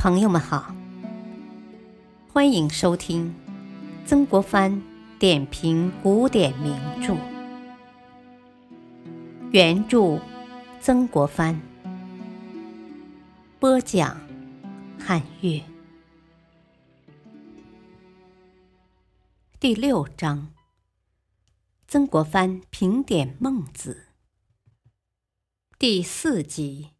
朋友们好，欢迎收听曾国藩点评古典名著，原著曾国藩，播讲汉乐，第六章，曾国藩评点孟子，第四集。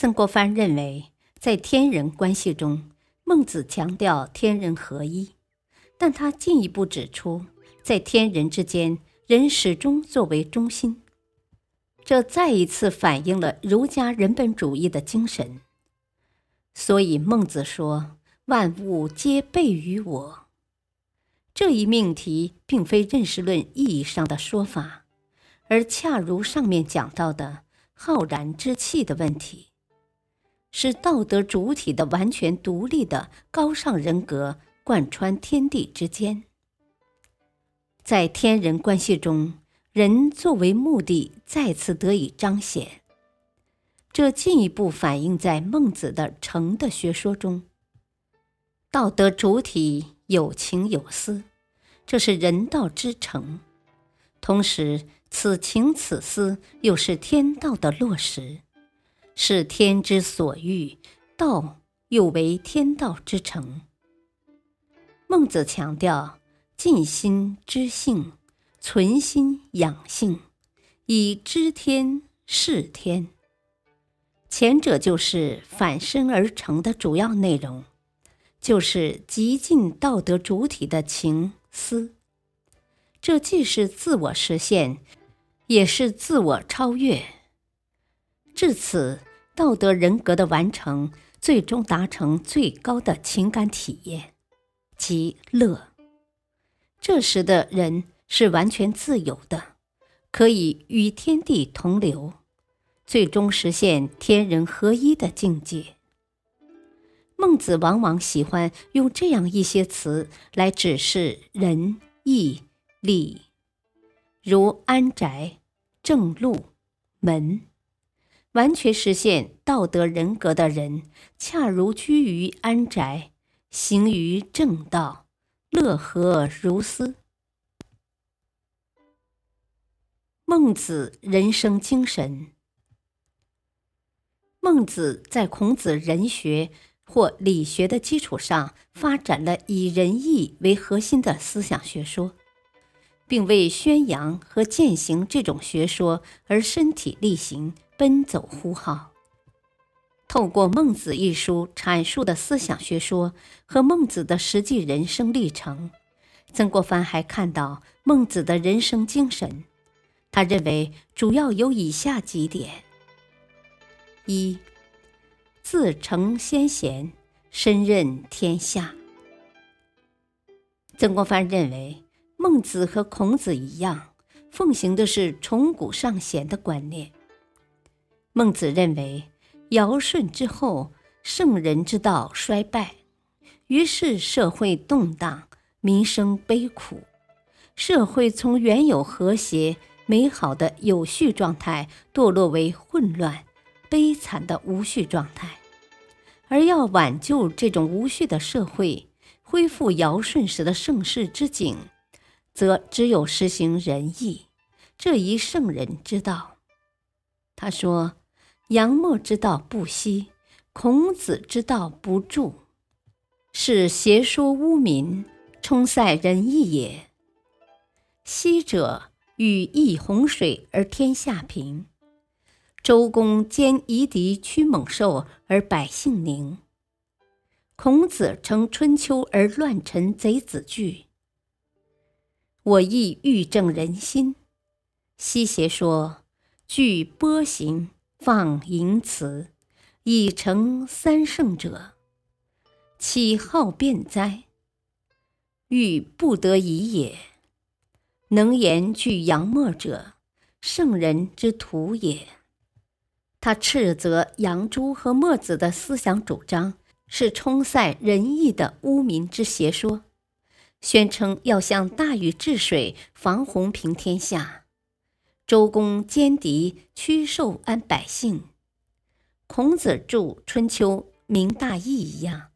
曾国藩认为，在天人关系中，孟子强调天人合一，但他进一步指出，在天人之间，人始终作为中心。这再一次反映了儒家人本主义的精神。所以，孟子说：“万物皆备于我。”这一命题并非认识论意义上的说法，而恰如上面讲到的浩然之气的问题。是道德主体的完全独立的高尚人格贯穿天地之间，在天人关系中，人作为目的再次得以彰显。这进一步反映在孟子的诚的学说中。道德主体有情有思，这是人道之诚；同时，此情此思又是天道的落实。是天之所欲，道又为天道之成。孟子强调尽心知性，存心养性，以知天事天。前者就是反身而成的主要内容，就是极尽道德主体的情思。这既是自我实现，也是自我超越。至此。道德人格的完成，最终达成最高的情感体验，即乐。这时的人是完全自由的，可以与天地同流，最终实现天人合一的境界。孟子往往喜欢用这样一些词来指示仁义礼，如安宅、正路、门。完全实现道德人格的人，恰如居于安宅，行于正道，乐何如斯？孟子人生精神。孟子在孔子人学或理学的基础上，发展了以仁义为核心的思想学说，并为宣扬和践行这种学说而身体力行。奔走呼号。透过《孟子》一书阐述的思想学说和孟子的实际人生历程，曾国藩还看到孟子的人生精神。他认为主要有以下几点：一、自成先贤，身任天下。曾国藩认为，孟子和孔子一样，奉行的是崇古尚贤的观念。孟子认为，尧舜之后，圣人之道衰败，于是社会动荡，民生悲苦，社会从原有和谐美好的有序状态堕落为混乱、悲惨的无序状态。而要挽救这种无序的社会，恢复尧舜时的盛世之景，则只有实行仁义这一圣人之道。他说。杨墨之道不息，孔子之道不著，是邪说污民，冲塞仁义也。昔者欲易洪水而天下平，周公兼夷狄驱猛兽而百姓宁。孔子成春秋而乱臣贼子惧。我亦欲正人心，西邪说具波形。放淫辞，以成三圣者，岂好辩哉？欲不得已也。能言具阳墨者，圣人之徒也。他斥责杨朱和墨子的思想主张是冲塞仁义的污民之邪说，宣称要向大禹治水，防洪平天下。周公兼敌驱兽安百姓，孔子著《春秋》明大义一样，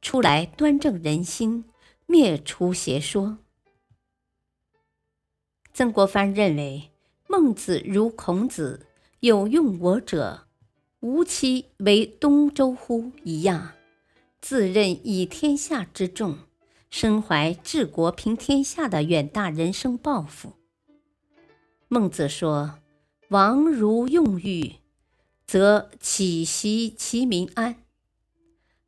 出来端正人心，灭除邪说。曾国藩认为，孟子如孔子“有用我者，吾妻为东周乎”一样，自认以天下之重，身怀治国平天下的远大人生抱负。孟子说：“王如用欲。”则岂息其民安？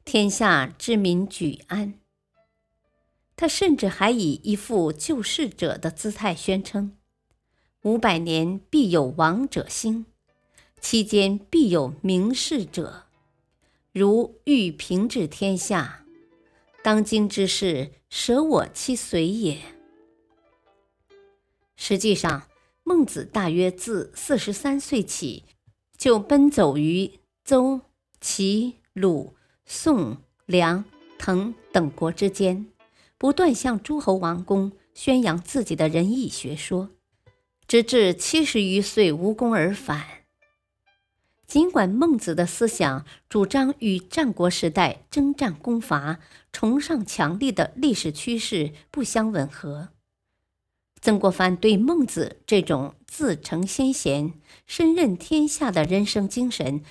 天下之民举安。他甚至还以一副救世者的姿态宣称：“五百年必有王者兴，期间必有明士者。如欲平治天下，当今之事，舍我其随也。”实际上，孟子大约自四十三岁起。就奔走于周、齐、鲁、宋、梁、滕等国之间，不断向诸侯王公宣扬自己的仁义学说，直至七十余岁无功而返。尽管孟子的思想主张与战国时代征战攻伐、崇尚强力的历史趋势不相吻合。曾国藩对孟子这种自成先贤、身任天下的人生精神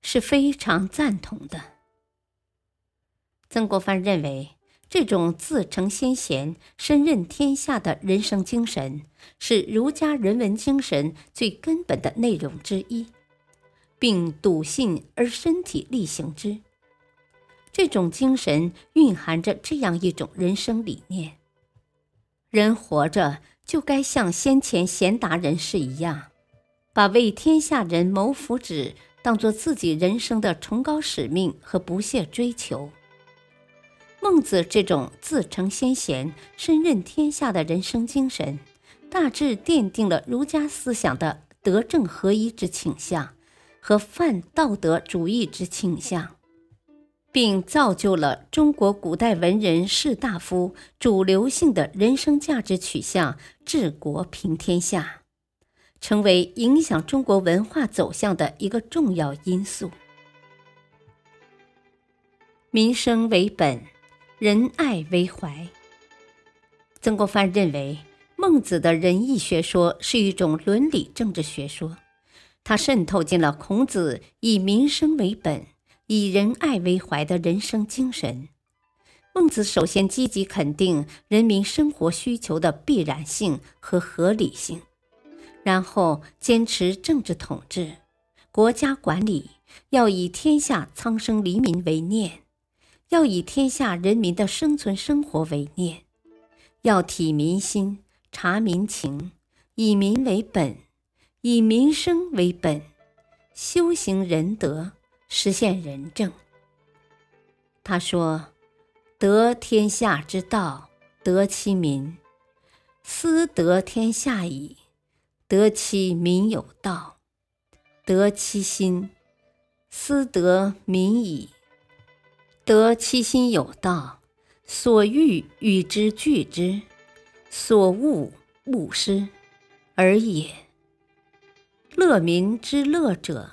是非常赞同的。曾国藩认为，这种自成先贤、身任天下的人生精神是儒家人文精神最根本的内容之一，并笃信而身体力行之。这种精神蕴含着这样一种人生理念：人活着。就该像先前贤达人士一样，把为天下人谋福祉当做自己人生的崇高使命和不懈追求。孟子这种自成先贤、身任天下的人生精神，大致奠定了儒家思想的德政合一之倾向和泛道德主义之倾向。并造就了中国古代文人士大夫主流性的人生价值取向——治国平天下，成为影响中国文化走向的一个重要因素。民生为本，仁爱为怀。曾国藩认为，孟子的仁义学说是一种伦理政治学说，它渗透进了孔子以民生为本。以仁爱为怀的人生精神，孟子首先积极肯定人民生活需求的必然性和合理性，然后坚持政治统治、国家管理要以天下苍生黎民为念，要以天下人民的生存生活为念，要体民心、察民情，以民为本，以民生为本，修行仁德。实现仁政。他说：“得天下之道，得其民；思得天下矣，得其民有道；得其心，思得民矣。得其心有道，所欲与之俱之，所恶勿施，而也。乐民之乐者。”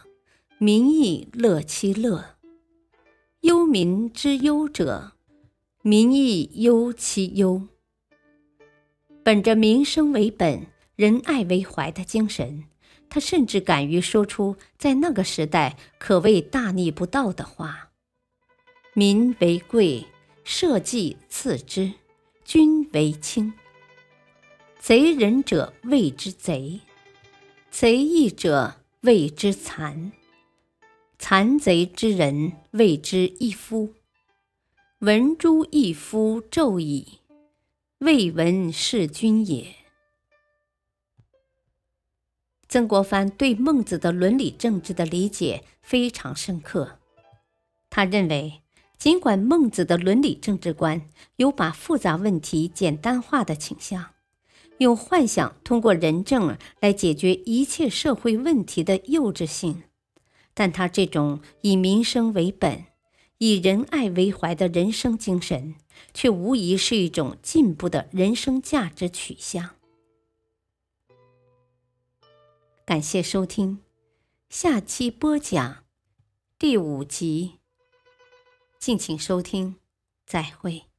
民亦乐其乐，忧民之忧者，民亦忧其忧。本着民生为本、仁爱为怀的精神，他甚至敢于说出在那个时代可谓大逆不道的话：“民为贵，社稷次之，君为轻。贼人者谓之贼，贼义者谓之残。”残贼之人谓之一夫，闻诸一夫纣矣，未闻是君也。曾国藩对孟子的伦理政治的理解非常深刻，他认为，尽管孟子的伦理政治观有把复杂问题简单化的倾向，用幻想通过仁政来解决一切社会问题的幼稚性。但他这种以民生为本、以仁爱为怀的人生精神，却无疑是一种进步的人生价值取向。感谢收听，下期播讲：第五集。敬请收听，再会。